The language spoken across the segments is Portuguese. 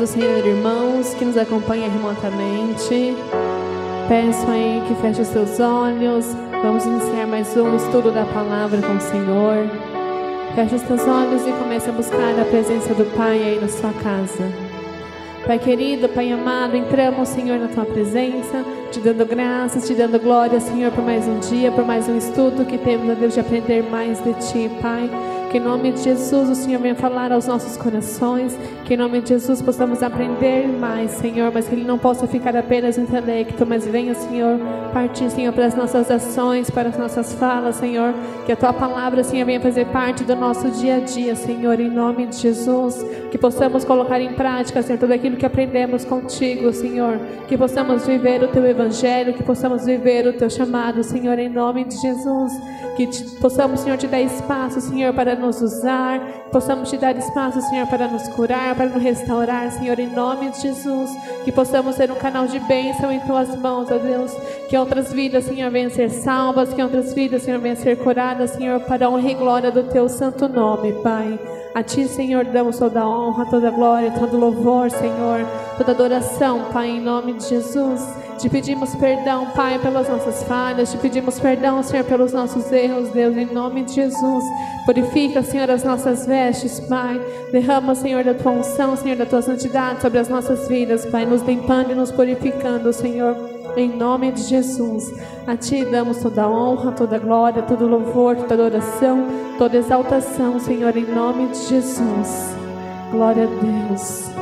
do Senhor, irmãos que nos acompanham remotamente. Peço aí que feche os seus olhos. Vamos iniciar mais um estudo da palavra com o Senhor. Feche os teus olhos e comece a buscar a presença do Pai aí na sua casa. Pai querido, Pai amado, entramos, Senhor, na tua presença, te dando graças, te dando glória, Senhor, por mais um dia, por mais um estudo que temos, a Deus, de aprender mais de ti, Pai. Que em nome de Jesus o Senhor venha falar aos nossos corações. Que em nome de Jesus possamos aprender mais, Senhor. Mas que Ele não possa ficar apenas no intelecto, mas venha, Senhor, partir, Senhor, para as nossas ações, para as nossas falas, Senhor. Que a Tua palavra, Senhor, venha fazer parte do nosso dia a dia, Senhor, em nome de Jesus. Que possamos colocar em prática, Senhor, tudo aquilo que aprendemos contigo, Senhor. Que possamos viver o Teu Evangelho, que possamos viver o Teu chamado, Senhor, em nome de Jesus. Que te, possamos, Senhor, te dar espaço, Senhor, para nos usar, possamos te dar espaço, Senhor, para nos curar, para nos restaurar, Senhor, em nome de Jesus. Que possamos ser um canal de bênção em tuas mãos, ó Deus. Que outras vidas, Senhor, venham ser salvas, que outras vidas, Senhor, venham ser curadas, Senhor, para a honra e glória do teu santo nome, Pai. A Ti, Senhor, damos toda honra, toda glória, todo louvor, Senhor, toda adoração, Pai, em nome de Jesus. Te pedimos perdão, Pai, pelas nossas falhas, te pedimos perdão, Senhor, pelos nossos erros, Deus, em nome de Jesus. Purifica, Senhor, as nossas vestes, Pai. Derrama, Senhor, da tua unção, Senhor, da tua santidade sobre as nossas vidas, Pai, nos limpando e nos purificando, Senhor. Em nome de Jesus, a Ti damos toda honra, toda glória, todo louvor, toda adoração, toda exaltação, Senhor, em nome de Jesus. Glória a Deus.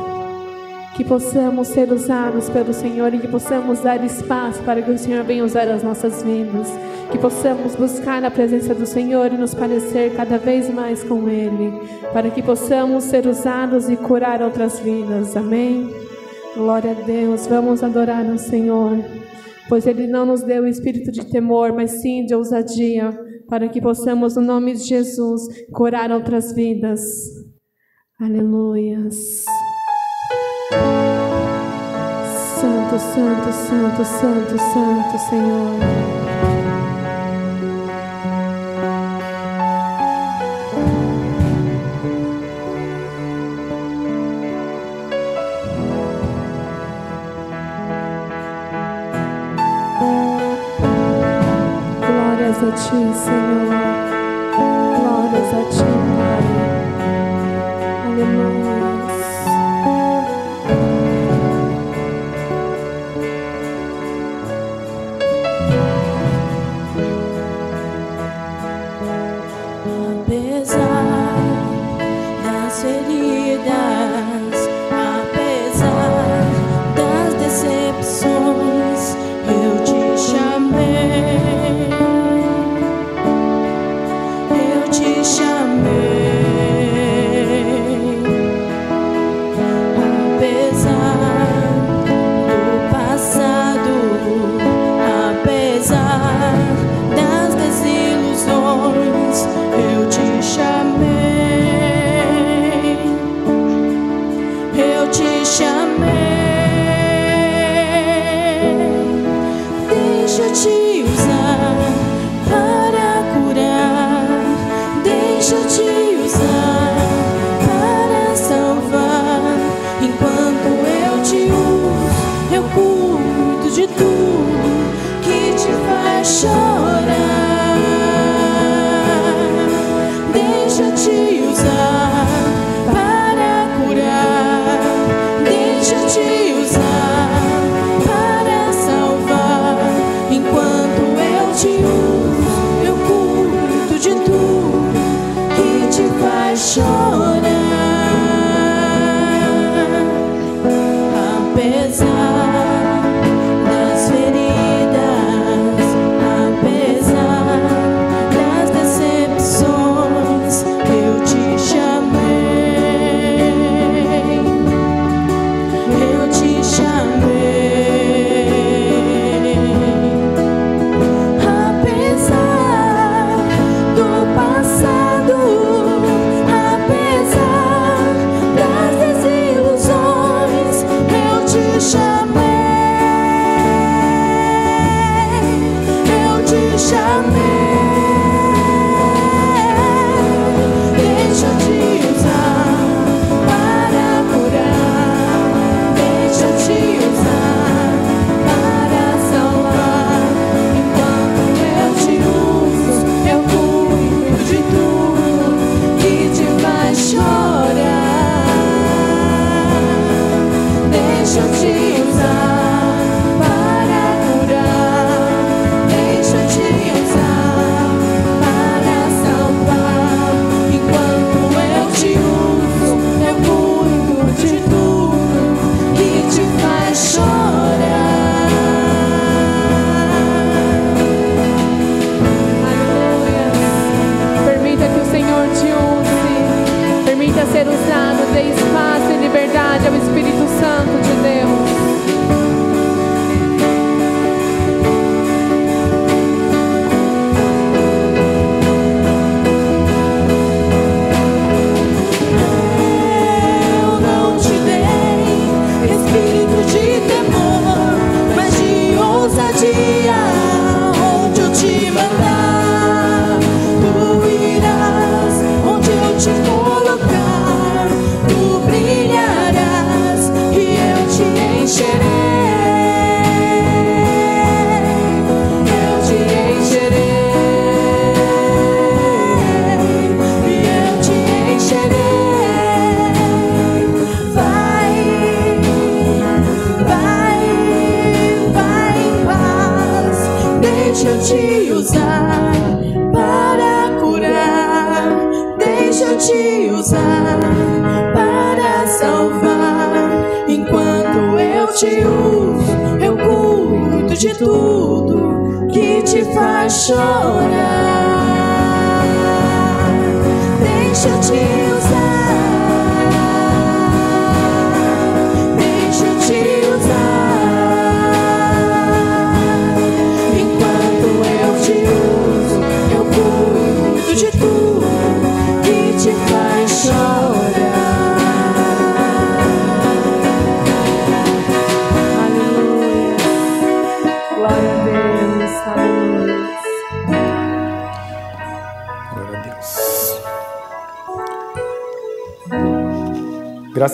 Que possamos ser usados pelo Senhor e que possamos dar espaço para que o Senhor venha usar as nossas vidas. Que possamos buscar a presença do Senhor e nos parecer cada vez mais com Ele. Para que possamos ser usados e curar outras vidas. Amém? Glória a Deus. Vamos adorar o Senhor. Pois Ele não nos deu o espírito de temor, mas sim de ousadia. Para que possamos, no nome de Jesus, curar outras vidas. Aleluias. Santo, santo, santo, santo, santo, Senhor. Glórias a Ti, Senhor. De tudo que te faz chorar. Deixa te usar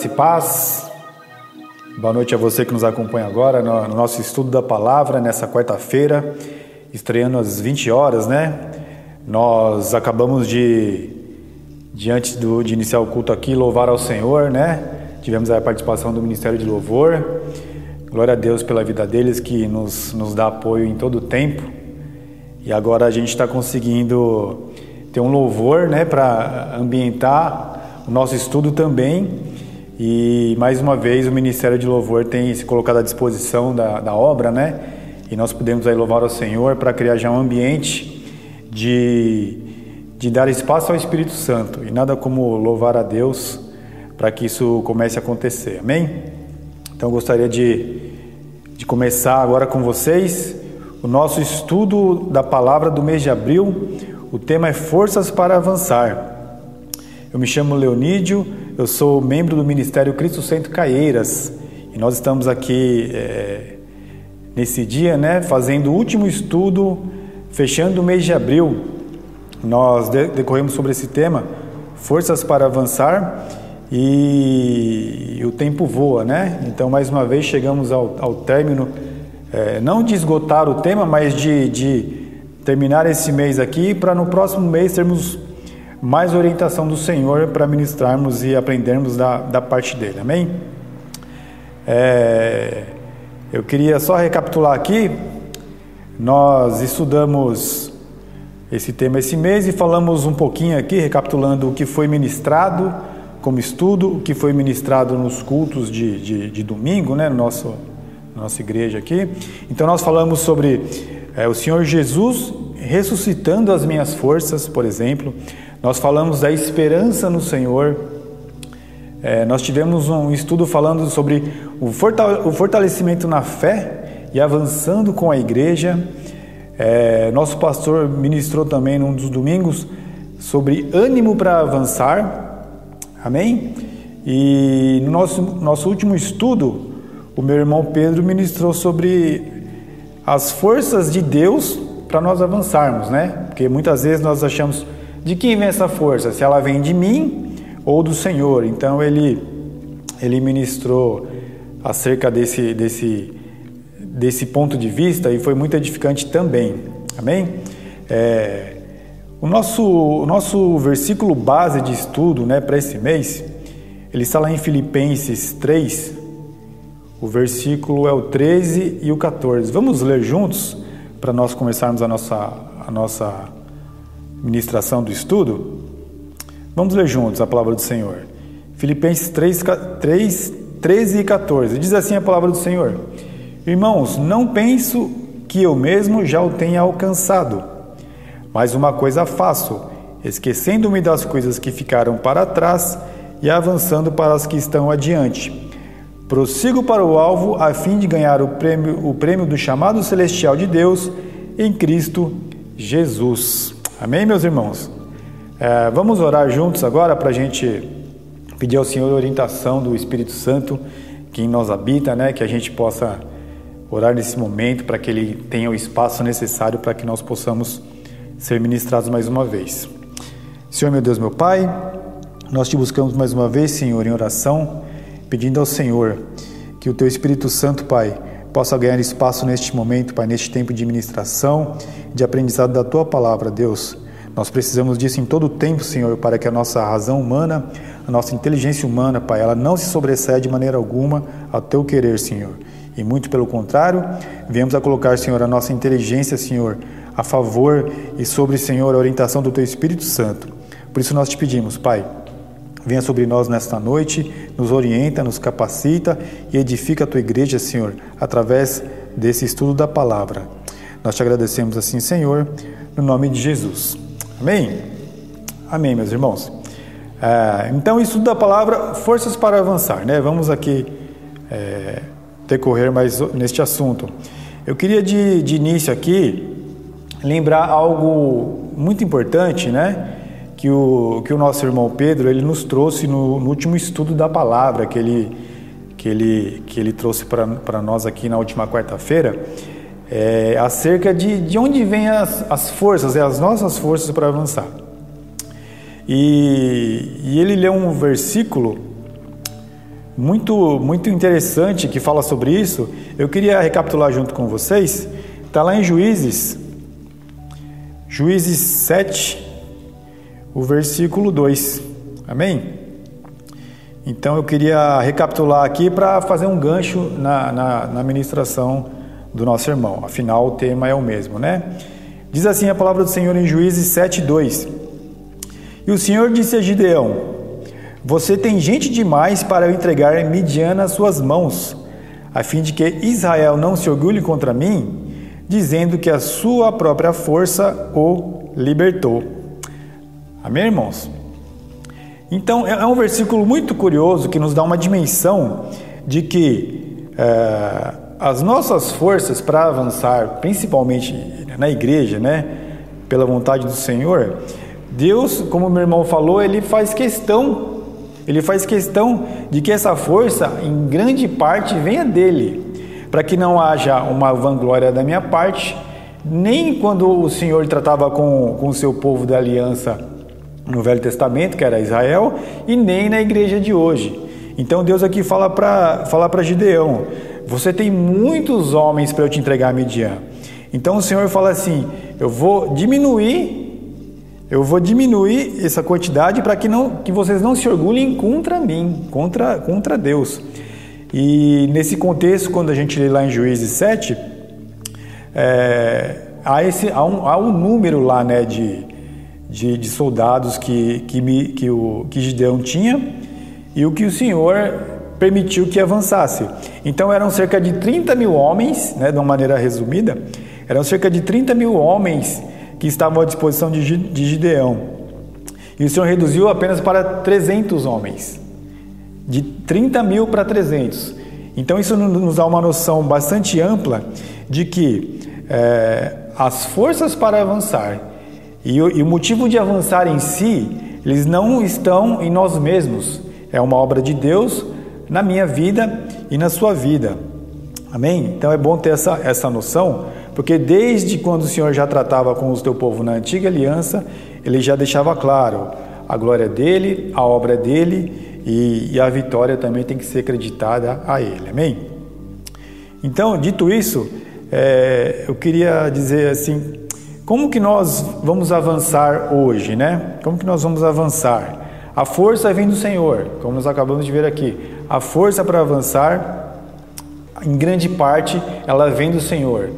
E paz. Boa noite a você que nos acompanha agora no, no nosso estudo da palavra nessa quarta-feira, estreando às 20 horas, né? Nós acabamos de, antes do, de iniciar o culto aqui, louvar ao Senhor, né? Tivemos a participação do Ministério de Louvor. Glória a Deus pela vida deles que nos, nos dá apoio em todo o tempo. E agora a gente está conseguindo ter um louvor né, para ambientar o nosso estudo também. E mais uma vez o Ministério de Louvor tem se colocado à disposição da, da obra, né? E nós podemos aí louvar ao Senhor para criar já um ambiente de, de dar espaço ao Espírito Santo. E nada como louvar a Deus para que isso comece a acontecer. Amém? Então eu gostaria de, de começar agora com vocês o nosso estudo da palavra do mês de abril. O tema é Forças para Avançar. Eu me chamo Leonídio, eu sou membro do Ministério Cristo Centro Caieiras e nós estamos aqui é, nesse dia, né, fazendo o último estudo, fechando o mês de abril. Nós de decorremos sobre esse tema, Forças para Avançar, e, o tempo voa, né? Então, mais uma vez, chegamos ao, ao término, é, não de esgotar o tema, mas de, de terminar esse mês aqui, para no próximo mês termos mais orientação do Senhor para ministrarmos e aprendermos da, da parte dele, amém? É, eu queria só recapitular aqui, nós estudamos esse tema esse mês e falamos um pouquinho aqui, recapitulando o que foi ministrado como estudo, o que foi ministrado nos cultos de, de, de domingo, né, no nosso, nossa igreja aqui. Então nós falamos sobre é, o Senhor Jesus ressuscitando as minhas forças, por exemplo. Nós falamos da esperança no Senhor. É, nós tivemos um estudo falando sobre o fortalecimento na fé e avançando com a igreja. É, nosso pastor ministrou também num dos domingos sobre ânimo para avançar. Amém? E no nosso, nosso último estudo, o meu irmão Pedro ministrou sobre as forças de Deus para nós avançarmos, né? Porque muitas vezes nós achamos de quem vem essa força? Se ela vem de mim ou do Senhor. Então ele ele ministrou acerca desse desse desse ponto de vista e foi muito edificante também. Amém? É, o nosso o nosso versículo base de estudo, né, para esse mês, ele está lá em Filipenses 3, O versículo é o 13 e o 14. Vamos ler juntos para nós começarmos a nossa, a nossa ministração do estudo? Vamos ler juntos a palavra do Senhor. Filipenses 3, 3 13 e 14. Diz assim a palavra do Senhor: Irmãos, não penso que eu mesmo já o tenha alcançado, mas uma coisa faço, esquecendo-me das coisas que ficaram para trás e avançando para as que estão adiante. Prossigo para o alvo a fim de ganhar o prêmio, o prêmio do chamado celestial de Deus em Cristo Jesus. Amém, meus irmãos? É, vamos orar juntos agora para a gente pedir ao Senhor orientação do Espírito Santo que em nós habita, né? Que a gente possa orar nesse momento para que Ele tenha o espaço necessário para que nós possamos ser ministrados mais uma vez. Senhor, meu Deus, meu Pai, nós te buscamos mais uma vez, Senhor, em oração pedindo ao Senhor que o Teu Espírito Santo, Pai, possa ganhar espaço neste momento, Pai, neste tempo de ministração, de aprendizado da Tua palavra, Deus. Nós precisamos disso em todo o tempo, Senhor, para que a nossa razão humana, a nossa inteligência humana, Pai, ela não se sobressaia de maneira alguma ao Teu querer, Senhor. E muito pelo contrário, viemos a colocar, Senhor, a nossa inteligência, Senhor, a favor e sobre, Senhor, a orientação do Teu Espírito Santo. Por isso nós te pedimos, Pai, Venha sobre nós nesta noite, nos orienta, nos capacita e edifica a tua igreja, Senhor, através desse estudo da palavra. Nós te agradecemos assim, Senhor, no nome de Jesus. Amém? Amém, meus irmãos. É, então, estudo da palavra, forças para avançar, né? Vamos aqui é, decorrer mais neste assunto. Eu queria de, de início aqui lembrar algo muito importante, né? Que o, que o nosso irmão Pedro ele nos trouxe no, no último estudo da palavra que ele, que ele, que ele trouxe para nós aqui na última quarta-feira, é, acerca de, de onde vêm as, as forças, é, as nossas forças para avançar. E, e ele leu um versículo muito, muito interessante que fala sobre isso. Eu queria recapitular junto com vocês. Está lá em Juízes, Juízes 7, o versículo 2. Amém? Então eu queria recapitular aqui para fazer um gancho na, na, na ministração do nosso irmão. Afinal, o tema é o mesmo, né? Diz assim a palavra do Senhor em Juízes 7:2. E o Senhor disse a Gideão: Você tem gente demais para eu entregar Midian nas suas mãos, a fim de que Israel não se orgulhe contra mim, dizendo que a sua própria força o libertou. Amém, irmãos? Então, é, é um versículo muito curioso que nos dá uma dimensão de que é, as nossas forças para avançar, principalmente na igreja, né, pela vontade do Senhor, Deus, como meu irmão falou, ele faz questão, ele faz questão de que essa força, em grande parte, venha dele, para que não haja uma vanglória da minha parte, nem quando o Senhor tratava com, com o seu povo da aliança no Velho Testamento, que era Israel, e nem na igreja de hoje. Então Deus aqui fala para fala para Gideão: Você tem muitos homens para eu te entregar a Midian. Então o Senhor fala assim: Eu vou diminuir eu vou diminuir essa quantidade para que, não, que vocês não se orgulhem contra mim, contra, contra Deus. E nesse contexto, quando a gente lê lá em Juízes 7, é, há, esse, há, um, há um número lá né, de, de, de soldados que, que, me, que, o, que Gideão tinha e o que o Senhor permitiu que avançasse. Então eram cerca de 30 mil homens, né, de uma maneira resumida, eram cerca de 30 mil homens que estavam à disposição de, de Gideão. E o Senhor reduziu apenas para 300 homens, de 30 mil para 300. Então isso nos dá uma noção bastante ampla de que é, as forças para avançar e o, e o motivo de avançar em si, eles não estão em nós mesmos. É uma obra de Deus na minha vida e na sua vida. Amém? Então é bom ter essa, essa noção, porque desde quando o Senhor já tratava com o teu povo na antiga aliança, ele já deixava claro a glória dele, a obra dele e, e a vitória também tem que ser acreditada a ele. Amém? Então, dito isso, é, eu queria dizer assim como que nós vamos avançar hoje, né? Como que nós vamos avançar? A força vem do Senhor, como nós acabamos de ver aqui. A força para avançar em grande parte, ela vem do Senhor.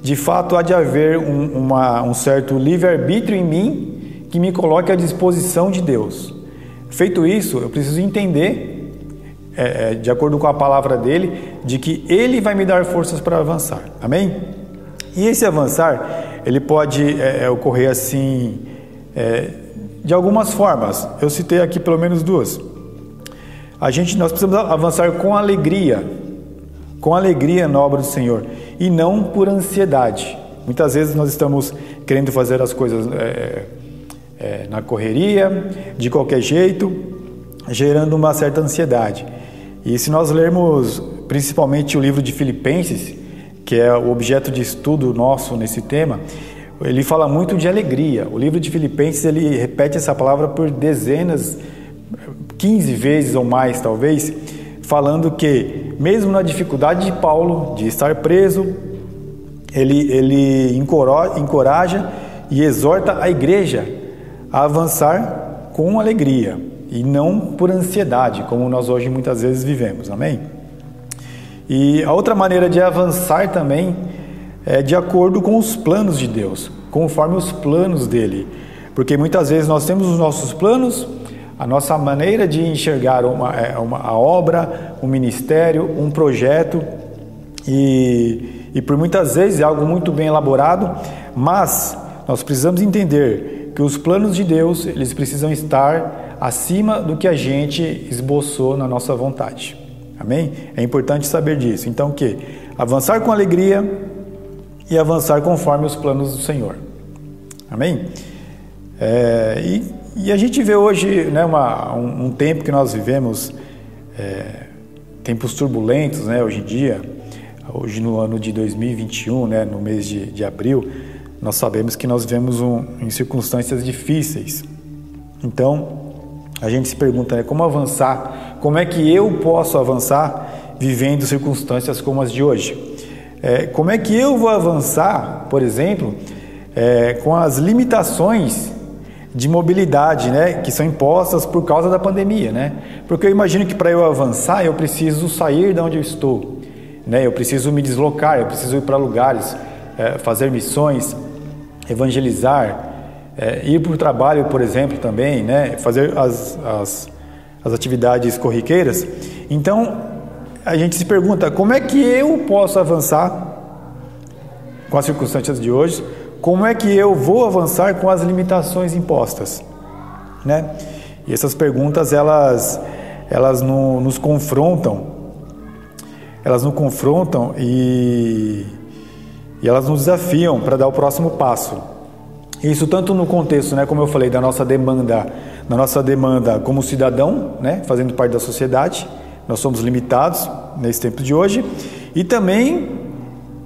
De fato, há de haver um, uma, um certo livre-arbítrio em mim que me coloque à disposição de Deus. Feito isso, eu preciso entender, é, é, de acordo com a palavra dele, de que ele vai me dar forças para avançar. Amém? E esse avançar, ele pode é, é ocorrer assim, é, de algumas formas. Eu citei aqui pelo menos duas. A gente, nós precisamos avançar com alegria, com alegria na obra do Senhor e não por ansiedade. Muitas vezes nós estamos querendo fazer as coisas é, é, na correria, de qualquer jeito, gerando uma certa ansiedade. E se nós lermos principalmente o livro de Filipenses, que é o objeto de estudo nosso nesse tema, ele fala muito de alegria. O livro de Filipenses ele repete essa palavra por dezenas, 15 vezes ou mais talvez, falando que mesmo na dificuldade de Paulo de estar preso, ele, ele encoraja e exorta a igreja a avançar com alegria e não por ansiedade, como nós hoje muitas vezes vivemos. Amém? E a outra maneira de avançar também é de acordo com os planos de Deus, conforme os planos dele. Porque muitas vezes nós temos os nossos planos, a nossa maneira de enxergar uma, é, uma, a obra, um ministério, um projeto, e, e por muitas vezes é algo muito bem elaborado, mas nós precisamos entender que os planos de Deus, eles precisam estar acima do que a gente esboçou na nossa vontade. Amém? É importante saber disso. Então, o que? Avançar com alegria e avançar conforme os planos do Senhor. Amém? É, e, e, a gente vê hoje né, uma, um, um, tempo que nós vivemos, é, tempos turbulentos, né, hoje em dia, hoje no ano de 2021, né, no mês de, de abril, nós sabemos que nós vivemos um, em circunstâncias difíceis. Então, a gente se pergunta né, como avançar, como é que eu posso avançar vivendo circunstâncias como as de hoje? É, como é que eu vou avançar, por exemplo, é, com as limitações de mobilidade, né, que são impostas por causa da pandemia, né? Porque eu imagino que para eu avançar eu preciso sair de onde eu estou, né? Eu preciso me deslocar, eu preciso ir para lugares, é, fazer missões, evangelizar, é, ir para o trabalho, por exemplo, também, né, fazer as, as, as atividades corriqueiras. Então, a gente se pergunta: como é que eu posso avançar com as circunstâncias de hoje? Como é que eu vou avançar com as limitações impostas? Né? E essas perguntas elas elas no, nos confrontam, elas nos confrontam e e elas nos desafiam para dar o próximo passo. Isso tanto no contexto, né, como eu falei, da nossa demanda, da nossa demanda como cidadão, né, fazendo parte da sociedade, nós somos limitados nesse tempo de hoje, e também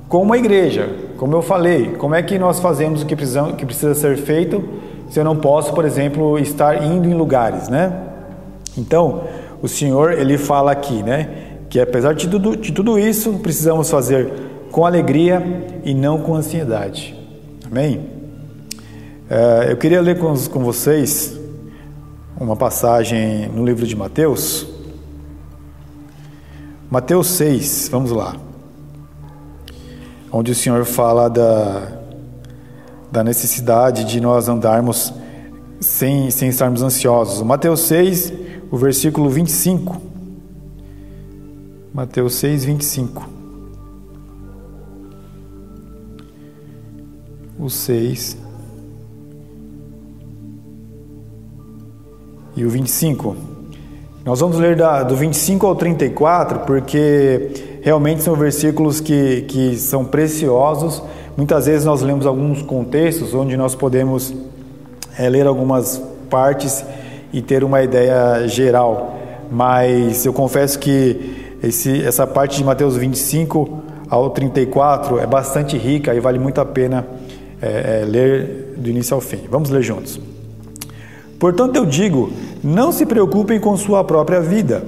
como a igreja, como eu falei, como é que nós fazemos o que precisa, que precisa ser feito se eu não posso, por exemplo, estar indo em lugares, né? Então, o Senhor ele fala aqui, né, que apesar de tudo, de tudo isso, precisamos fazer com alegria e não com ansiedade. Amém? É, eu queria ler com, com vocês uma passagem no livro de Mateus. Mateus 6, vamos lá. Onde o Senhor fala da, da necessidade de nós andarmos sem, sem estarmos ansiosos. Mateus 6, o versículo 25. Mateus 6, 25. o 6 e o 25. Nós vamos ler da, do 25 ao 34, porque realmente são versículos que, que são preciosos. Muitas vezes nós lemos alguns contextos onde nós podemos é, ler algumas partes e ter uma ideia geral, mas eu confesso que esse, essa parte de Mateus 25 ao 34 é bastante rica e vale muito a pena é, é, ler do início ao fim. Vamos ler juntos. Portanto, eu digo: não se preocupem com sua própria vida,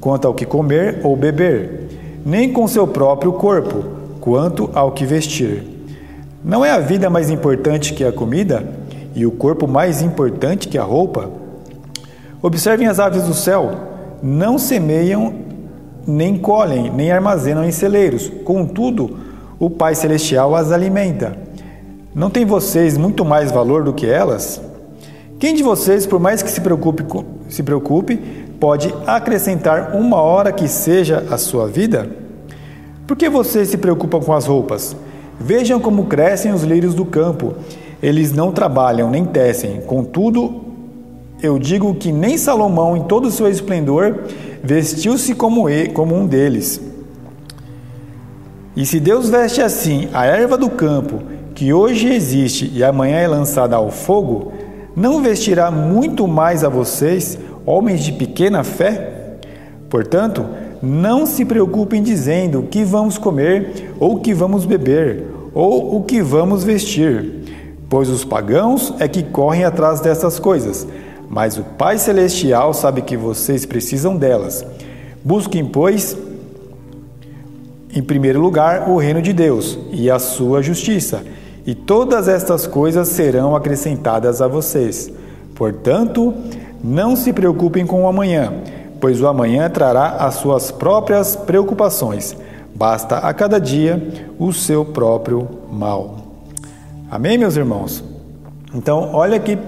quanto ao que comer ou beber, nem com seu próprio corpo, quanto ao que vestir. Não é a vida mais importante que a comida, e o corpo mais importante que a roupa? Observem as aves do céu: não semeiam, nem colhem, nem armazenam em celeiros. Contudo, o Pai Celestial as alimenta. Não tem vocês muito mais valor do que elas? Quem de vocês, por mais que se preocupe, se preocupe, pode acrescentar uma hora que seja a sua vida? Por que vocês se preocupam com as roupas? Vejam como crescem os lírios do campo. Eles não trabalham nem tecem. Contudo, eu digo que nem Salomão, em todo o seu esplendor, vestiu-se como, como um deles. E se Deus veste assim a erva do campo, que hoje existe e amanhã é lançada ao fogo, não vestirá muito mais a vocês, homens de pequena fé? Portanto, não se preocupem dizendo o que vamos comer, ou o que vamos beber, ou o que vamos vestir, pois os pagãos é que correm atrás dessas coisas mas o Pai Celestial sabe que vocês precisam delas. Busquem, pois, em primeiro lugar, o reino de Deus e a sua justiça, e todas estas coisas serão acrescentadas a vocês. Portanto, não se preocupem com o amanhã, pois o amanhã trará as suas próprias preocupações. Basta a cada dia o seu próprio mal. Amém, meus irmãos? Então, olha que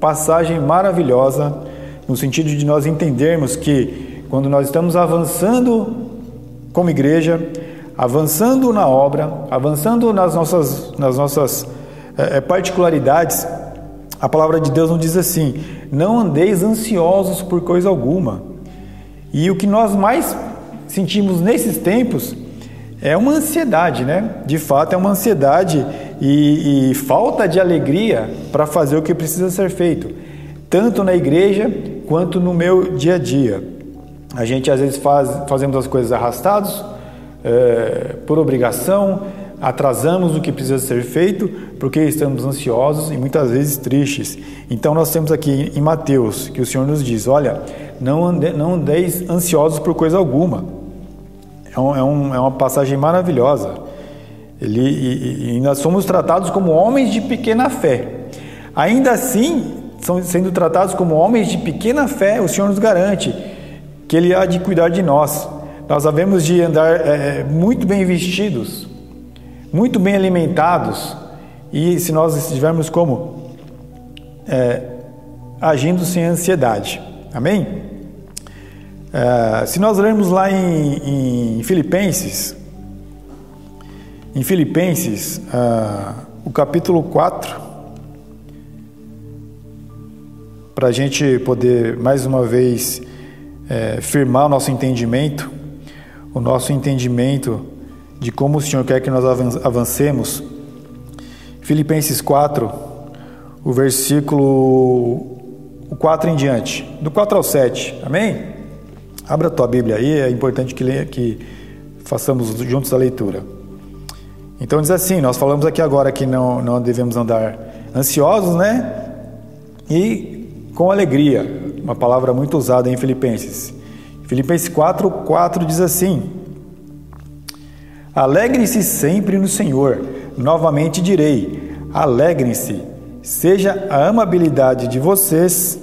passagem maravilhosa no sentido de nós entendermos que quando nós estamos avançando como igreja, avançando na obra, avançando nas nossas, nas nossas é, particularidades, a palavra de Deus nos diz assim: não andeis ansiosos por coisa alguma. E o que nós mais sentimos nesses tempos é uma ansiedade, né? De fato, é uma ansiedade e, e falta de alegria para fazer o que precisa ser feito, tanto na igreja quanto no meu dia a dia. A gente às vezes faz, fazemos as coisas arrastados, é, por obrigação, atrasamos o que precisa ser feito porque estamos ansiosos e muitas vezes tristes. Então nós temos aqui em Mateus que o Senhor nos diz: olha, não, ande, não andeis ansiosos por coisa alguma. É, um, é, um, é uma passagem maravilhosa. Ele, e, e nós somos tratados como homens de pequena fé. Ainda assim, sendo tratados como homens de pequena fé, o Senhor nos garante que Ele há de cuidar de nós. Nós havemos de andar é, é muito bem vestidos, muito bem alimentados, e se nós estivermos como? É, agindo sem ansiedade. Amém? É, se nós lermos lá em, em Filipenses, em Filipenses, ah, o capítulo 4, para a gente poder mais uma vez é, firmar o nosso entendimento, o nosso entendimento de como o Senhor quer que nós avancemos. Filipenses 4, o versículo 4 em diante, do 4 ao 7, amém? Abra a tua Bíblia aí, é importante que, leia, que façamos juntos a leitura. Então diz assim, nós falamos aqui agora que não, não devemos andar ansiosos, né? E com alegria, uma palavra muito usada em Filipenses. Filipenses 4, 4 diz assim: Alegrem-se sempre no Senhor. Novamente direi: alegrem-se. Seja a amabilidade de vocês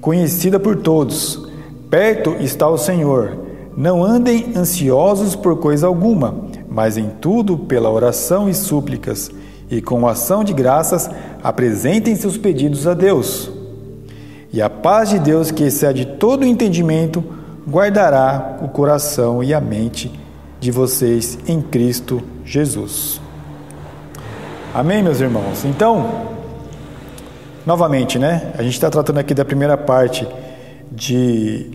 conhecida por todos. Perto está o Senhor. Não andem ansiosos por coisa alguma mas em tudo, pela oração e súplicas, e com ação de graças, apresentem seus pedidos a Deus. E a paz de Deus, que excede todo o entendimento, guardará o coração e a mente de vocês em Cristo Jesus. Amém, meus irmãos? Então, novamente, né? A gente está tratando aqui da primeira parte de,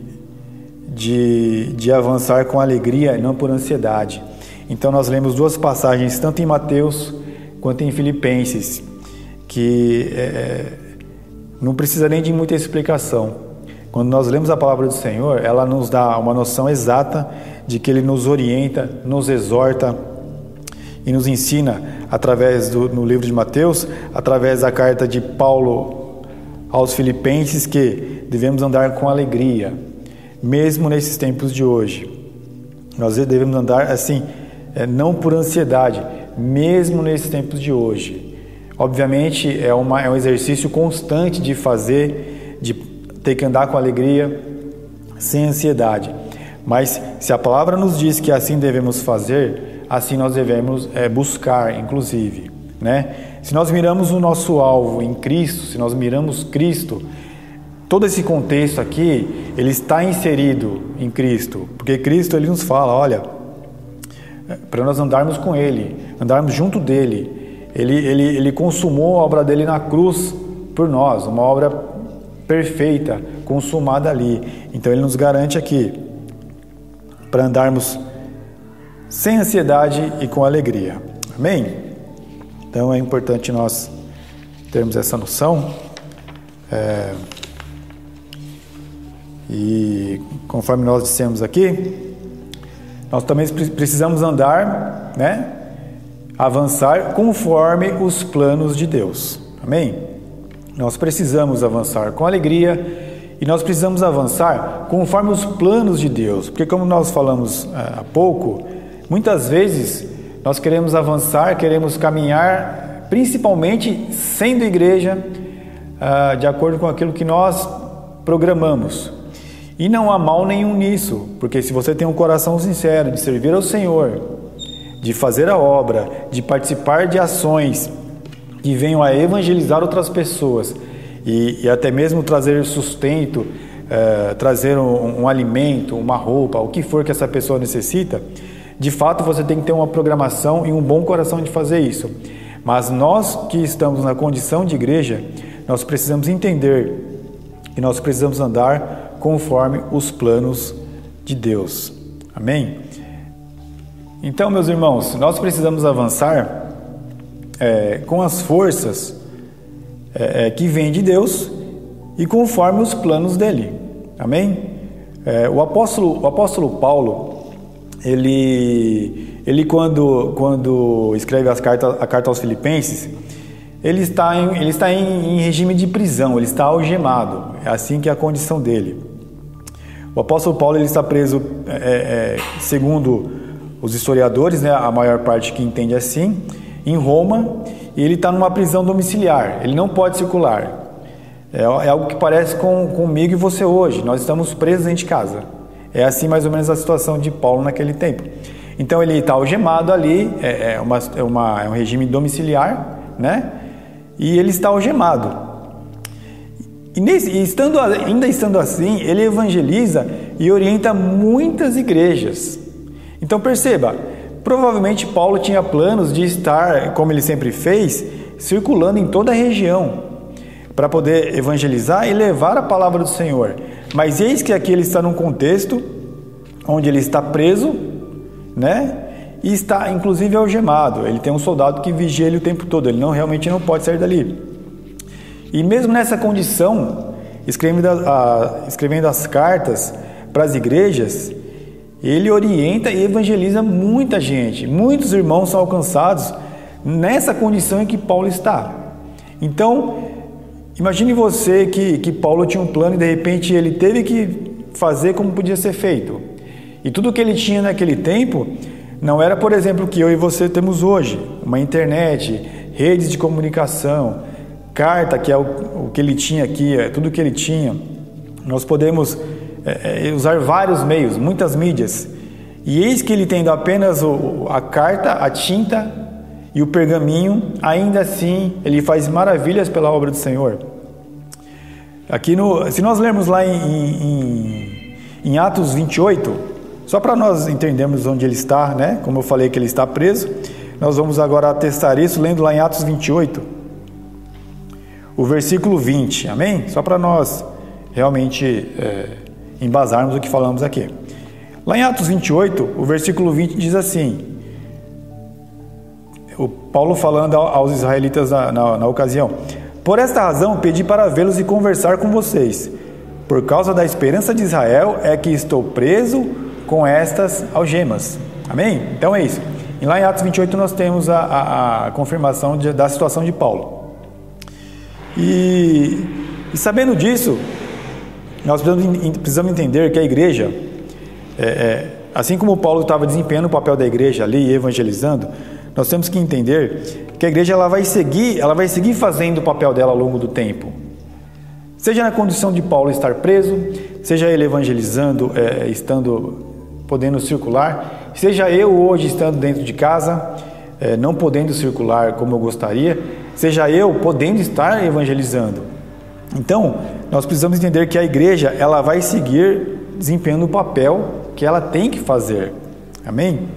de, de avançar com alegria e não por ansiedade. Então nós lemos duas passagens, tanto em Mateus quanto em Filipenses, que é, não precisa nem de muita explicação. Quando nós lemos a palavra do Senhor, ela nos dá uma noção exata de que Ele nos orienta, nos exorta e nos ensina através do no livro de Mateus, através da carta de Paulo aos Filipenses, que devemos andar com alegria, mesmo nesses tempos de hoje. Nós devemos andar assim é, não por ansiedade, mesmo nesses tempos de hoje. Obviamente é, uma, é um exercício constante de fazer, de ter que andar com alegria, sem ansiedade. Mas se a palavra nos diz que assim devemos fazer, assim nós devemos é, buscar, inclusive. Né? Se nós miramos o nosso alvo em Cristo, se nós miramos Cristo, todo esse contexto aqui, ele está inserido em Cristo, porque Cristo ele nos fala, olha, para nós andarmos com Ele, andarmos junto dele, ele, ele, ele consumou a obra dele na cruz por nós, uma obra perfeita, consumada ali. Então ele nos garante aqui para andarmos sem ansiedade e com alegria. Amém? Então é importante nós termos essa noção. É, e conforme nós dissemos aqui, nós também precisamos andar, né? Avançar conforme os planos de Deus. Amém? Nós precisamos avançar com alegria e nós precisamos avançar conforme os planos de Deus, porque, como nós falamos é, há pouco, muitas vezes nós queremos avançar, queremos caminhar, principalmente sendo igreja, ah, de acordo com aquilo que nós programamos. E não há mal nenhum nisso, porque se você tem um coração sincero de servir ao Senhor, de fazer a obra, de participar de ações que venham a evangelizar outras pessoas e, e até mesmo trazer sustento, é, trazer um, um alimento, uma roupa, o que for que essa pessoa necessita, de fato você tem que ter uma programação e um bom coração de fazer isso. Mas nós que estamos na condição de igreja, nós precisamos entender que nós precisamos andar conforme os planos de Deus. Amém? Então, meus irmãos, nós precisamos avançar é, com as forças é, é, que vêm de Deus e conforme os planos dele. Amém? É, o, apóstolo, o apóstolo Paulo, ele, ele quando, quando escreve as cartas, a carta aos Filipenses, ele está, em, ele está em, em regime de prisão, ele está algemado, é assim que é a condição dele. O apóstolo Paulo ele está preso, é, é, segundo os historiadores, né, a maior parte que entende assim, em Roma, e ele está numa prisão domiciliar, ele não pode circular. É, é, algo que parece com, comigo e você hoje, nós estamos presos dentro de casa. É assim mais ou menos a situação de Paulo naquele tempo. Então ele está algemado ali, é, é, uma, é, uma, é um regime domiciliar, né? E ele está algemado. E, nesse, e estando, ainda estando assim, ele evangeliza e orienta muitas igrejas. Então perceba, provavelmente Paulo tinha planos de estar, como ele sempre fez, circulando em toda a região para poder evangelizar e levar a palavra do Senhor. Mas eis que aqui ele está num contexto onde ele está preso, né? E está inclusive algemado. Ele tem um soldado que vigia ele o tempo todo. Ele não realmente não pode sair dali. E mesmo nessa condição, escrevendo, a, escrevendo as cartas para as igrejas, ele orienta e evangeliza muita gente. Muitos irmãos são alcançados nessa condição em que Paulo está. Então, imagine você que, que Paulo tinha um plano e de repente ele teve que fazer como podia ser feito. E tudo que ele tinha naquele tempo não era, por exemplo, o que eu e você temos hoje: uma internet, redes de comunicação, carta, que é o, o que ele tinha aqui, é tudo que ele tinha, nós podemos é, é, usar vários meios, muitas mídias. E eis que ele tendo apenas o, a carta, a tinta e o pergaminho, ainda assim ele faz maravilhas pela obra do Senhor. Aqui no, se nós lermos lá em, em, em Atos 28, só para nós entendermos onde ele está, né? Como eu falei que ele está preso, nós vamos agora atestar isso lendo lá em Atos 28 o versículo 20, amém? Só para nós realmente é, embasarmos o que falamos aqui. Lá em Atos 28, o versículo 20 diz assim: o Paulo falando aos israelitas na, na, na ocasião: Por esta razão pedi para vê-los e conversar com vocês. Por causa da esperança de Israel é que estou preso com estas algemas. Amém? Então é isso. E lá em Atos 28 nós temos a, a, a confirmação de, da situação de Paulo. E, e sabendo disso, nós precisamos, precisamos, entender que a igreja, é, é, assim como Paulo estava desempenhando o papel da igreja ali, evangelizando, nós temos que entender que a igreja ela vai seguir, ela vai seguir fazendo o papel dela ao longo do tempo. Seja na condição de Paulo estar preso, seja ele evangelizando, é, estando podendo circular, seja eu hoje estando dentro de casa, é, não podendo circular como eu gostaria, seja eu podendo estar evangelizando. Então, nós precisamos entender que a igreja ela vai seguir desempenhando o papel que ela tem que fazer. Amém?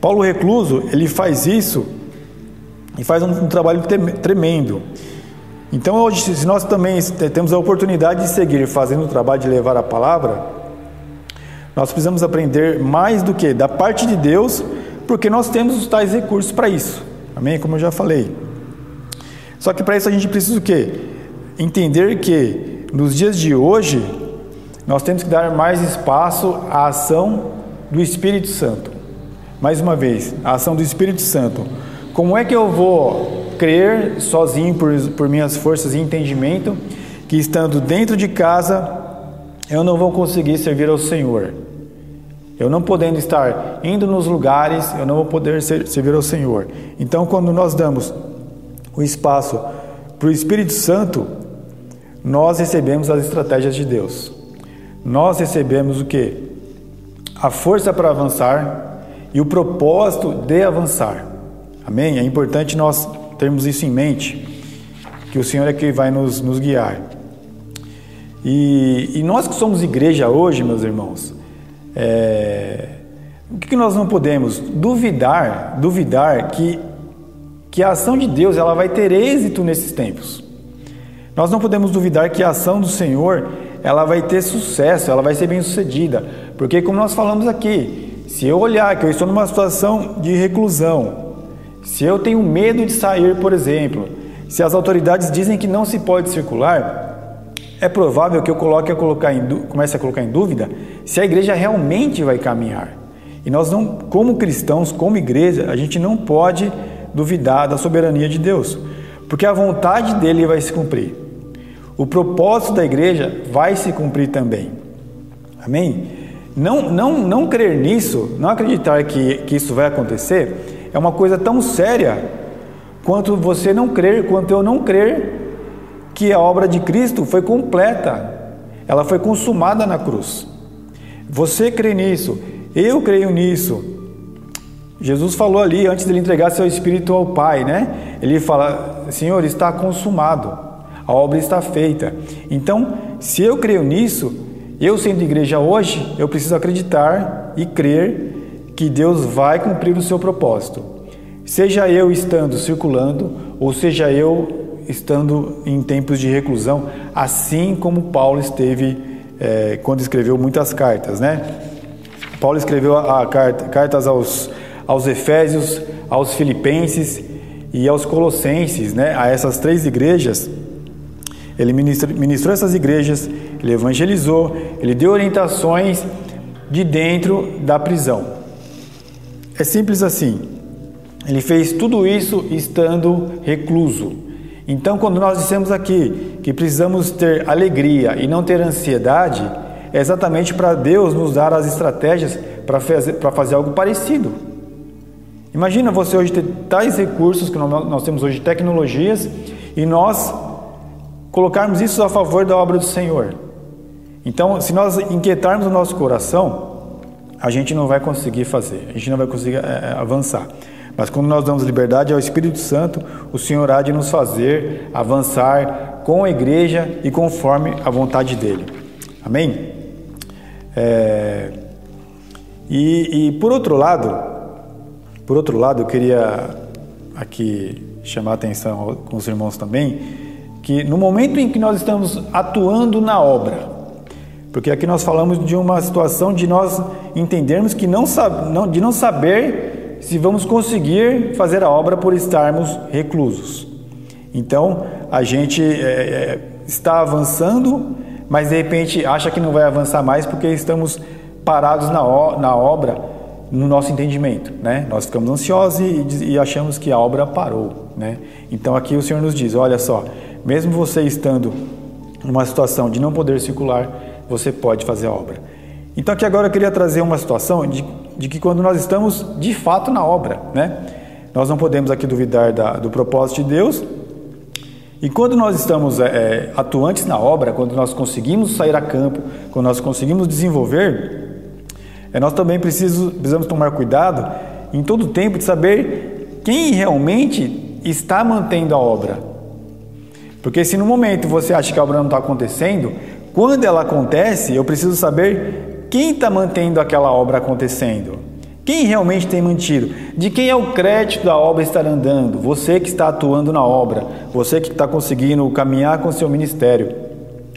Paulo Recluso, ele faz isso e faz um, um trabalho tremendo. Então, hoje, se nós também temos a oportunidade de seguir fazendo o trabalho de levar a palavra, nós precisamos aprender mais do que da parte de Deus, porque nós temos os tais recursos para isso. Amém? Como eu já falei. Só que para isso a gente precisa o quê? Entender que nos dias de hoje nós temos que dar mais espaço à ação do Espírito Santo. Mais uma vez, a ação do Espírito Santo. Como é que eu vou crer sozinho por, por minhas forças e entendimento que estando dentro de casa eu não vou conseguir servir ao Senhor? Eu não podendo estar indo nos lugares, eu não vou poder ser, servir ao Senhor. Então, quando nós damos o espaço para o Espírito Santo, nós recebemos as estratégias de Deus nós recebemos o que? A força para avançar e o propósito de avançar. Amém? É importante nós termos isso em mente, que o Senhor é que vai nos, nos guiar. E, e, nós que somos igreja hoje, meus irmãos, é, o que, que nós não podemos? Duvidar, duvidar que, que a ação de Deus ela vai ter êxito nesses tempos. Nós não podemos duvidar que a ação do Senhor ela vai ter sucesso, ela vai ser bem sucedida. Porque, como nós falamos aqui, se eu olhar que eu estou numa situação de reclusão, se eu tenho medo de sair, por exemplo, se as autoridades dizem que não se pode circular, é provável que eu coloque a colocar em, comece a colocar em dúvida se a igreja realmente vai caminhar. E nós não, como cristãos, como igreja, a gente não pode duvidar da soberania de Deus, porque a vontade dele vai se cumprir o propósito da igreja vai se cumprir também. Amém? Não, não, não crer nisso, não acreditar que, que isso vai acontecer, é uma coisa tão séria quanto você não crer, quanto eu não crer que a obra de Cristo foi completa, ela foi consumada na cruz. Você crê nisso, eu creio nisso. Jesus falou ali, antes de ele entregar seu Espírito ao Pai, né? Ele fala: Senhor, está consumado a obra está feita. Então, se eu creio nisso, eu sendo igreja hoje, eu preciso acreditar e crer que Deus vai cumprir o seu propósito. Seja eu estando circulando, ou seja eu estando em tempos de reclusão, assim como Paulo esteve é, quando escreveu muitas cartas, né? Paulo escreveu a, a carta, cartas aos, aos Efésios, aos Filipenses e aos Colossenses, né? A essas três igrejas. Ele ministrou essas igrejas, ele evangelizou, ele deu orientações de dentro da prisão. É simples assim. Ele fez tudo isso estando recluso. Então, quando nós dissemos aqui que precisamos ter alegria e não ter ansiedade, é exatamente para Deus nos dar as estratégias para fazer, para fazer algo parecido. Imagina você hoje ter tais recursos que nós temos hoje, tecnologias, e nós colocarmos isso a favor da obra do Senhor. Então, se nós inquietarmos o nosso coração, a gente não vai conseguir fazer, a gente não vai conseguir é, avançar. Mas quando nós damos liberdade ao Espírito Santo, o Senhor há de nos fazer avançar com a igreja e conforme a vontade dele. Amém? É... E, e por outro lado, por outro lado, eu queria aqui chamar a atenção com os irmãos também que no momento em que nós estamos atuando na obra, porque aqui nós falamos de uma situação de nós entendermos que não, não, de não saber se vamos conseguir fazer a obra por estarmos reclusos. Então a gente é, está avançando, mas de repente acha que não vai avançar mais porque estamos parados na, na obra no nosso entendimento, né? Nós ficamos ansiosos e, e achamos que a obra parou, né? Então aqui o Senhor nos diz, olha só, mesmo você estando numa situação de não poder circular, você pode fazer a obra. Então aqui agora eu queria trazer uma situação de, de que quando nós estamos de fato na obra, né? Nós não podemos aqui duvidar da, do propósito de Deus. E quando nós estamos é, atuantes na obra, quando nós conseguimos sair a campo, quando nós conseguimos desenvolver, É, nós também precisamos, precisamos tomar cuidado em todo tempo de saber quem realmente está mantendo a obra. Porque se no momento você acha que a obra não está acontecendo, quando ela acontece, eu preciso saber quem está mantendo aquela obra acontecendo. Quem realmente tem mantido? De quem é o crédito da obra estar andando? Você que está atuando na obra, você que está conseguindo caminhar com seu ministério,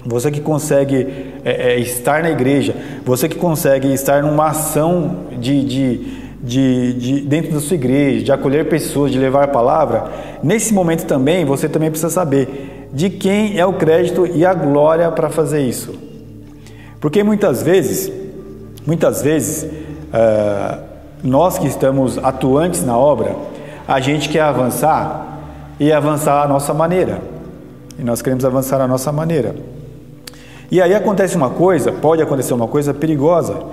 você que consegue é, é, estar na igreja, você que consegue estar numa ação de, de, de, de, dentro da sua igreja, de acolher pessoas, de levar a palavra, nesse momento também você também precisa saber de quem é o crédito e a glória para fazer isso. Porque muitas vezes, muitas vezes, uh, nós que estamos atuantes na obra, a gente quer avançar e avançar à nossa maneira. E nós queremos avançar à nossa maneira. E aí acontece uma coisa, pode acontecer uma coisa perigosa,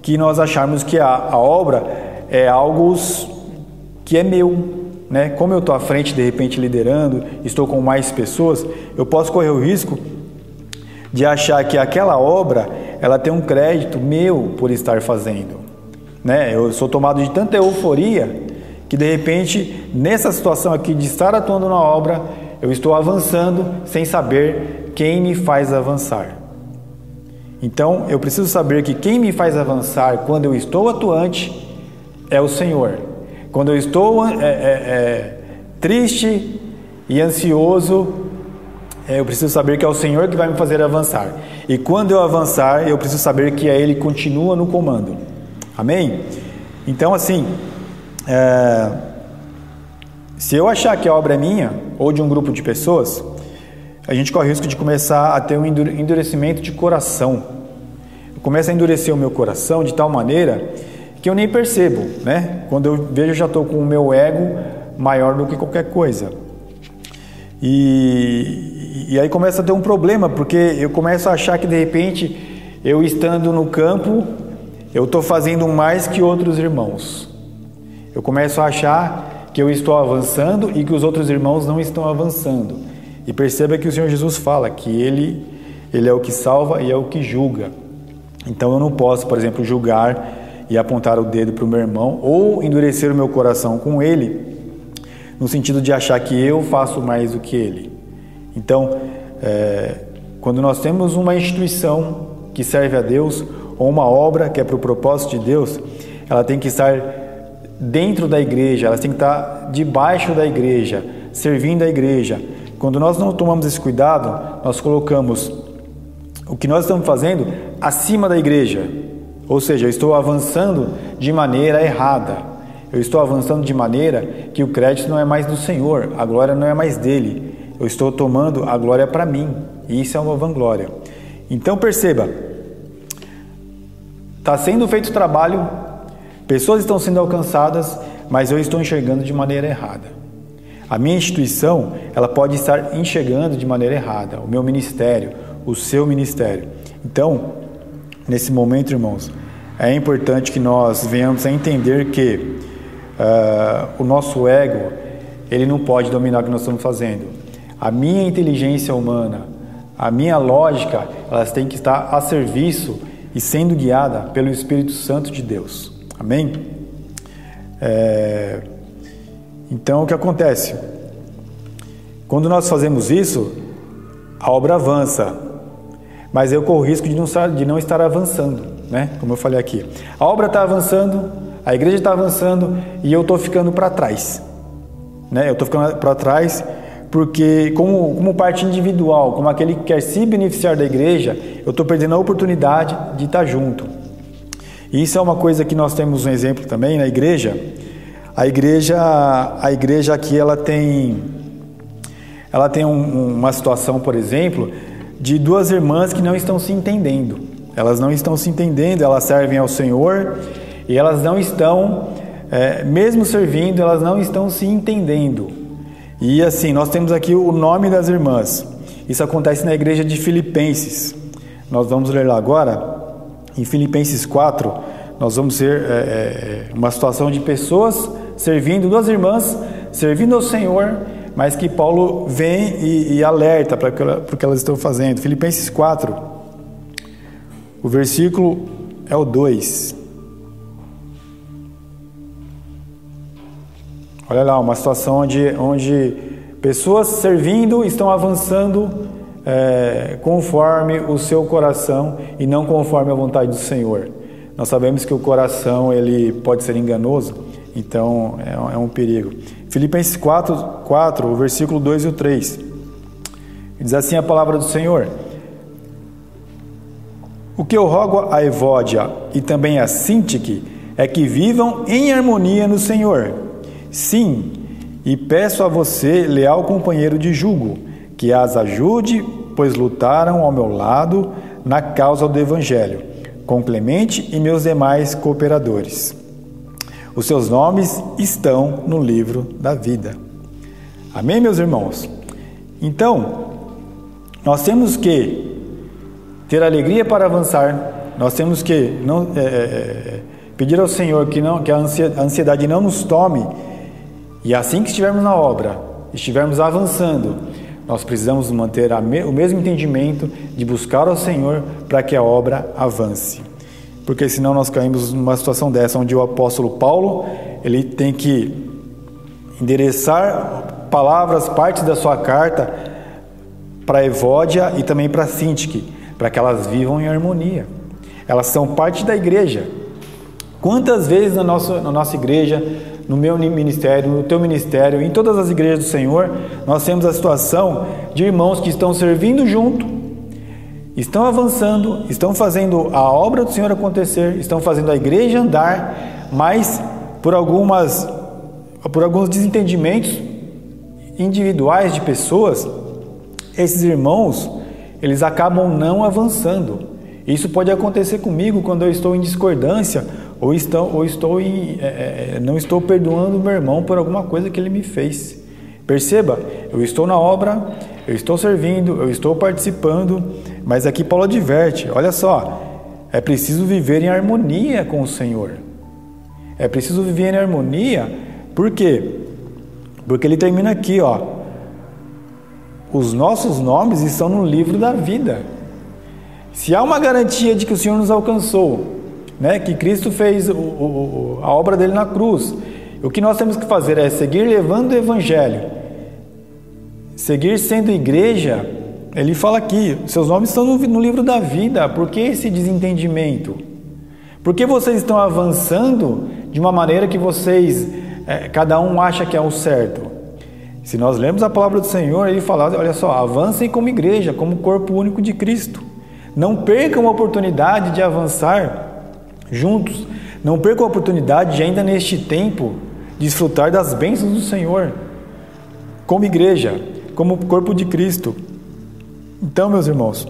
que nós acharmos que a, a obra é algo que é meu, né? Como eu estou à frente, de repente liderando, estou com mais pessoas, eu posso correr o risco de achar que aquela obra ela tem um crédito meu por estar fazendo. Né? Eu sou tomado de tanta euforia que de repente, nessa situação aqui de estar atuando na obra, eu estou avançando sem saber quem me faz avançar. Então, eu preciso saber que quem me faz avançar quando eu estou atuante é o Senhor. Quando eu estou é, é, é, triste e ansioso, é, eu preciso saber que é o Senhor que vai me fazer avançar. E quando eu avançar, eu preciso saber que é Ele que continua no comando. Amém? Então, assim, é, se eu achar que a obra é minha ou de um grupo de pessoas, a gente corre o risco de começar a ter um endurecimento de coração. Eu começo a endurecer o meu coração de tal maneira que eu nem percebo, né? Quando eu vejo, já estou com o meu ego maior do que qualquer coisa. E, e aí começa a ter um problema, porque eu começo a achar que de repente eu estando no campo eu estou fazendo mais que outros irmãos. Eu começo a achar que eu estou avançando e que os outros irmãos não estão avançando. E perceba que o Senhor Jesus fala que Ele, Ele é o que salva e é o que julga. Então eu não posso, por exemplo, julgar e apontar o dedo para o meu irmão ou endurecer o meu coração com ele, no sentido de achar que eu faço mais do que ele. Então, é, quando nós temos uma instituição que serve a Deus, ou uma obra que é para o propósito de Deus, ela tem que estar dentro da igreja, ela tem que estar debaixo da igreja, servindo a igreja. Quando nós não tomamos esse cuidado, nós colocamos o que nós estamos fazendo acima da igreja. Ou seja, eu estou avançando de maneira errada. Eu estou avançando de maneira que o crédito não é mais do Senhor, a glória não é mais dele. Eu estou tomando a glória para mim. E isso é uma vanglória. Então perceba, Está sendo feito trabalho, pessoas estão sendo alcançadas, mas eu estou enxergando de maneira errada. A minha instituição, ela pode estar enxergando de maneira errada, o meu ministério, o seu ministério. Então, nesse momento, irmãos, é importante que nós venhamos a entender que uh, o nosso ego, ele não pode dominar o que nós estamos fazendo. A minha inteligência humana, a minha lógica, elas têm que estar a serviço e sendo guiada pelo Espírito Santo de Deus. Amém? É... Então, o que acontece? Quando nós fazemos isso, a obra avança, mas eu corro o risco de não de não estar avançando, né? Como eu falei aqui. A obra está avançando, a igreja está avançando e eu estou ficando para trás. Né? Eu estou ficando para trás porque como, como parte individual, como aquele que quer se beneficiar da igreja, eu estou perdendo a oportunidade de estar junto. E isso é uma coisa que nós temos um exemplo também na igreja. A igreja, a igreja aqui ela tem, ela tem um, uma situação, por exemplo, de duas irmãs que não estão se entendendo. Elas não estão se entendendo, elas servem ao Senhor e elas não estão, é, mesmo servindo, elas não estão se entendendo. E assim, nós temos aqui o nome das irmãs. Isso acontece na igreja de Filipenses. Nós vamos ler lá agora, em Filipenses 4, nós vamos ver é, é, uma situação de pessoas servindo, duas irmãs servindo ao Senhor, mas que Paulo vem e, e alerta para o que elas estão fazendo. Filipenses 4, o versículo é o 2. Olha lá, uma situação onde, onde pessoas servindo estão avançando é, conforme o seu coração e não conforme a vontade do Senhor. Nós sabemos que o coração ele pode ser enganoso, então é, é um perigo. Filipenses 4, 4, o versículo 2 e o 3. Diz assim a palavra do Senhor. O que eu rogo a Evódia e também a Sintique é que vivam em harmonia no Senhor. Sim, e peço a você, leal companheiro de jugo, que as ajude, pois lutaram ao meu lado na causa do Evangelho, com Clemente e meus demais cooperadores. Os seus nomes estão no livro da vida. Amém, meus irmãos? Então, nós temos que ter alegria para avançar, nós temos que não, é, é, é pedir ao Senhor que, não, que a ansiedade não nos tome, e assim que estivermos na obra, estivermos avançando, nós precisamos manter me, o mesmo entendimento de buscar ao Senhor para que a obra avance. Porque senão nós caímos numa situação dessa, onde o apóstolo Paulo ele tem que endereçar palavras, partes da sua carta para Evódia e também para Sintique, para que elas vivam em harmonia. Elas são parte da igreja. Quantas vezes na nossa, na nossa igreja, no meu ministério, no teu ministério, em todas as igrejas do Senhor, nós temos a situação de irmãos que estão servindo junto, estão avançando, estão fazendo a obra do Senhor acontecer, estão fazendo a igreja andar, mas por algumas por alguns desentendimentos individuais de pessoas, esses irmãos, eles acabam não avançando. Isso pode acontecer comigo quando eu estou em discordância ou estou, ou estou em, é, é, não estou perdoando meu irmão por alguma coisa que ele me fez. Perceba, eu estou na obra, eu estou servindo, eu estou participando, mas aqui Paulo adverte: olha só, é preciso viver em harmonia com o Senhor. É preciso viver em harmonia, por quê? Porque ele termina aqui, ó. Os nossos nomes estão no livro da vida. Se há uma garantia de que o Senhor nos alcançou, né, que Cristo fez o, o, a obra dele na cruz, o que nós temos que fazer é seguir levando o Evangelho, seguir sendo igreja. Ele fala aqui: seus nomes estão no, no livro da vida, por que esse desentendimento? Por que vocês estão avançando de uma maneira que vocês, é, cada um acha que é o certo? Se nós lemos a palavra do Senhor, ele fala: olha só, avancem como igreja, como corpo único de Cristo. Não percam a oportunidade de avançar juntos. Não percam a oportunidade de, ainda neste tempo, desfrutar das bênçãos do Senhor, como igreja, como corpo de Cristo. Então, meus irmãos,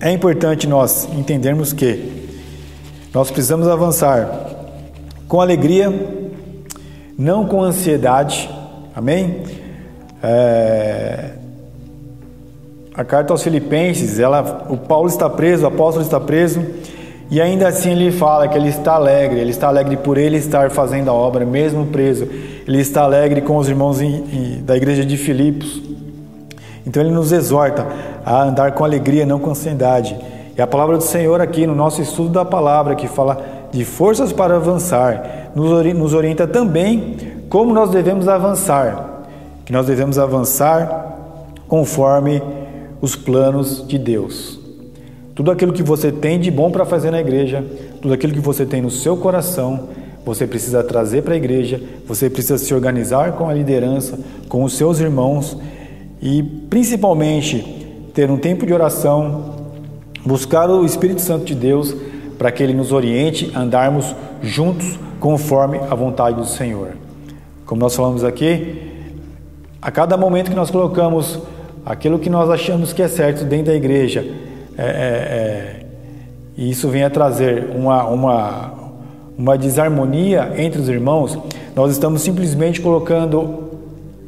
é importante nós entendermos que nós precisamos avançar com alegria, não com ansiedade Amém? É... A carta aos Filipenses, ela, o Paulo está preso, o apóstolo está preso, e ainda assim ele fala que ele está alegre, ele está alegre por ele estar fazendo a obra, mesmo preso. Ele está alegre com os irmãos da igreja de Filipos. Então ele nos exorta a andar com alegria, não com ansiedade. E a palavra do Senhor aqui no nosso estudo da palavra, que fala de forças para avançar, nos orienta também como nós devemos avançar? Que nós devemos avançar conforme os planos de Deus. Tudo aquilo que você tem de bom para fazer na igreja, tudo aquilo que você tem no seu coração, você precisa trazer para a igreja, você precisa se organizar com a liderança, com os seus irmãos e principalmente ter um tempo de oração, buscar o Espírito Santo de Deus para que ele nos oriente a andarmos juntos conforme a vontade do Senhor. Como nós falamos aqui, a cada momento que nós colocamos aquilo que nós achamos que é certo dentro da igreja, é, é, é, e isso vem a trazer uma, uma, uma desarmonia entre os irmãos, nós estamos simplesmente colocando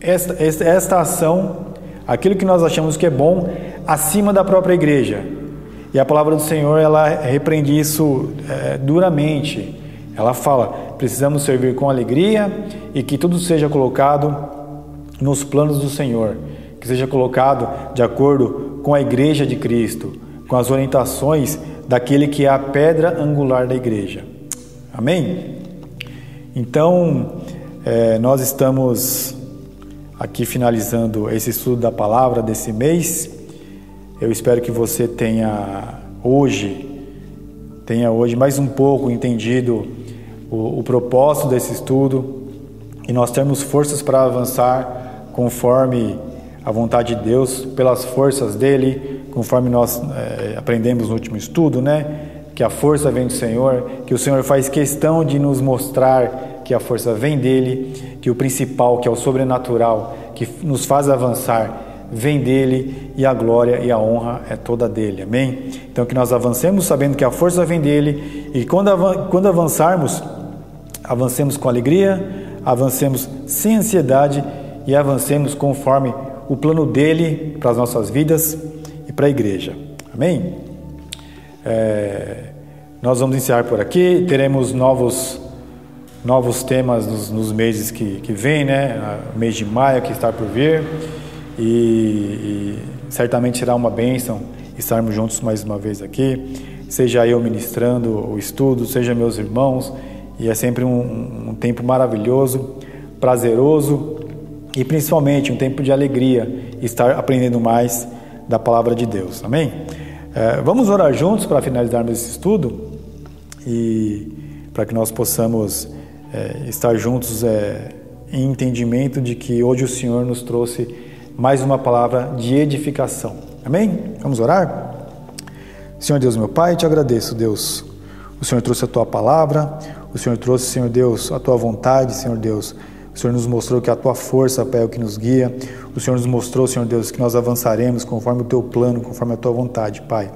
esta, esta, esta ação, aquilo que nós achamos que é bom, acima da própria igreja. E a palavra do Senhor, ela repreende isso é, duramente. Ela fala: precisamos servir com alegria e que tudo seja colocado nos planos do Senhor, que seja colocado de acordo com a igreja de Cristo, com as orientações daquele que é a pedra angular da igreja. Amém? Então, É, nós estamos aqui finalizando esse estudo da palavra desse mês. Eu espero que você tenha hoje, tenha hoje mais um pouco entendido o, o propósito desse estudo e nós temos forças para avançar conforme a vontade de Deus, pelas forças dele, conforme nós é, aprendemos no último estudo, né? Que a força vem do Senhor, que o Senhor faz questão de nos mostrar que a força vem dele, que o principal, que é o sobrenatural, que nos faz avançar, vem dele e a glória e a honra é toda dele. Amém? Então que nós avancemos sabendo que a força vem dele e quando, quando avançarmos, avancemos com alegria, avancemos sem ansiedade e avancemos conforme o plano dele para as nossas vidas e para a igreja. Amém? É, nós vamos encerrar por aqui, teremos novos novos temas nos, nos meses que, que vem, né? O mês de maio que está por vir e, e certamente será uma bênção estarmos juntos mais uma vez aqui, seja eu ministrando o estudo, seja meus irmãos, e é sempre um, um tempo maravilhoso, prazeroso e principalmente um tempo de alegria estar aprendendo mais da palavra de Deus. Amém? É, vamos orar juntos para finalizarmos esse estudo e para que nós possamos é, estar juntos é, em entendimento de que hoje o Senhor nos trouxe mais uma palavra de edificação. Amém? Vamos orar? Senhor Deus, meu Pai, te agradeço, Deus. O Senhor trouxe a tua palavra, o Senhor trouxe, Senhor Deus, a tua vontade, Senhor Deus. O Senhor nos mostrou que a tua força, é o que nos guia. O Senhor nos mostrou, Senhor Deus, que nós avançaremos conforme o teu plano, conforme a tua vontade, Pai.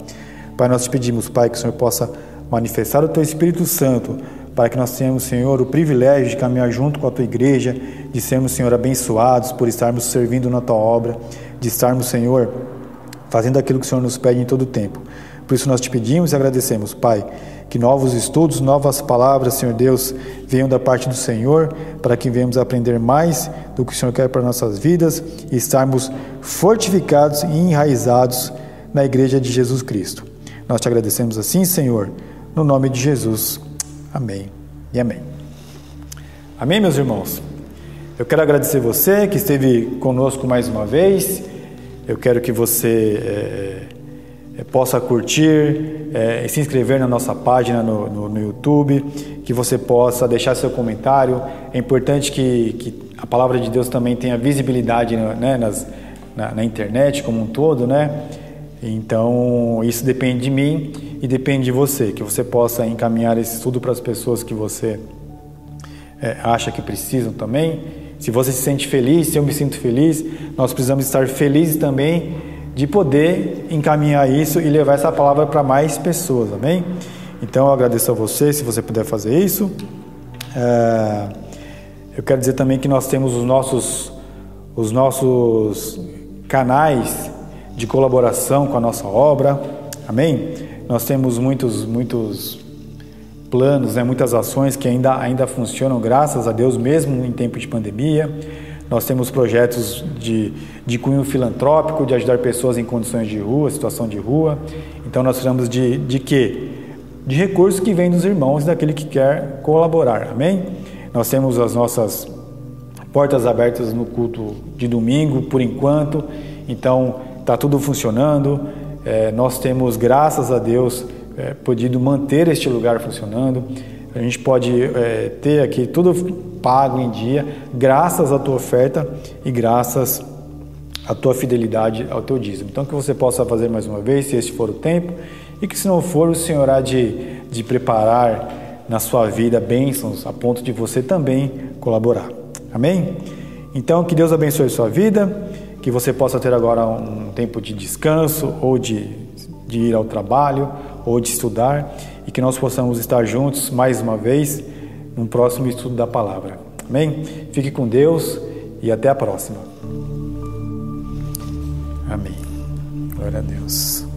Pai, nós te pedimos, Pai, que o Senhor possa manifestar o teu Espírito Santo para que nós tenhamos, Senhor, o privilégio de caminhar junto com a tua igreja, de sermos, Senhor, abençoados por estarmos servindo na tua obra, de estarmos, Senhor, fazendo aquilo que o Senhor nos pede em todo o tempo. Por isso nós te pedimos e agradecemos, Pai, que novos estudos, novas palavras, Senhor Deus, venham da parte do Senhor, para que venhamos aprender mais do que o Senhor quer para nossas vidas e estarmos fortificados e enraizados na igreja de Jesus Cristo. Nós te agradecemos assim, Senhor, no nome de Jesus. Amém e amém. Amém, meus irmãos? Eu quero agradecer você que esteve conosco mais uma vez. Eu quero que você é, possa curtir é, e se inscrever na nossa página no, no, no, YouTube, que você possa deixar seu comentário. É importante que, que a palavra de Deus também tenha visibilidade né, nas, na, na internet como um todo, né? Então, isso depende de mim e depende de você, que você possa encaminhar esse estudo para as pessoas que você é, acha que precisam também. Se você se sente feliz, se eu me sinto feliz, nós precisamos estar felizes também de poder encaminhar isso e levar essa palavra para mais pessoas, amém? Então, eu agradeço a você se você puder fazer isso. É, eu quero dizer também que nós temos os nossos, os nossos canais de colaboração com a nossa obra. Amém? Nós temos muitos, muitos planos, né, muitas ações que ainda, ainda funcionam, graças a Deus, mesmo em tempo de pandemia. Nós temos projetos de, de cunho filantrópico, de ajudar pessoas em condições de rua, situação de rua. Então nós precisamos de, de quê? De recursos que vêm dos irmãos, daquele que quer colaborar. Amém? Nós temos as nossas portas abertas no culto de domingo, por enquanto. Então, está tudo funcionando. É, nós temos, graças a Deus, é, podido manter este lugar funcionando. A gente pode é, ter aqui tudo pago em dia, graças à tua oferta e graças à tua fidelidade ao teu dízimo. Então, que você possa fazer mais uma vez, se este for o tempo, e que se não for, o Senhor há de, de preparar na sua vida bênçãos a ponto de você também colaborar. Amém? Então, que Deus abençoe sua vida que você possa ter agora um tempo de descanso ou de, de ir ao trabalho ou de estudar e que nós possamos estar juntos mais uma vez no próximo estudo da palavra. Amém? Fique com Deus e até a próxima. Amém. Glória a Deus.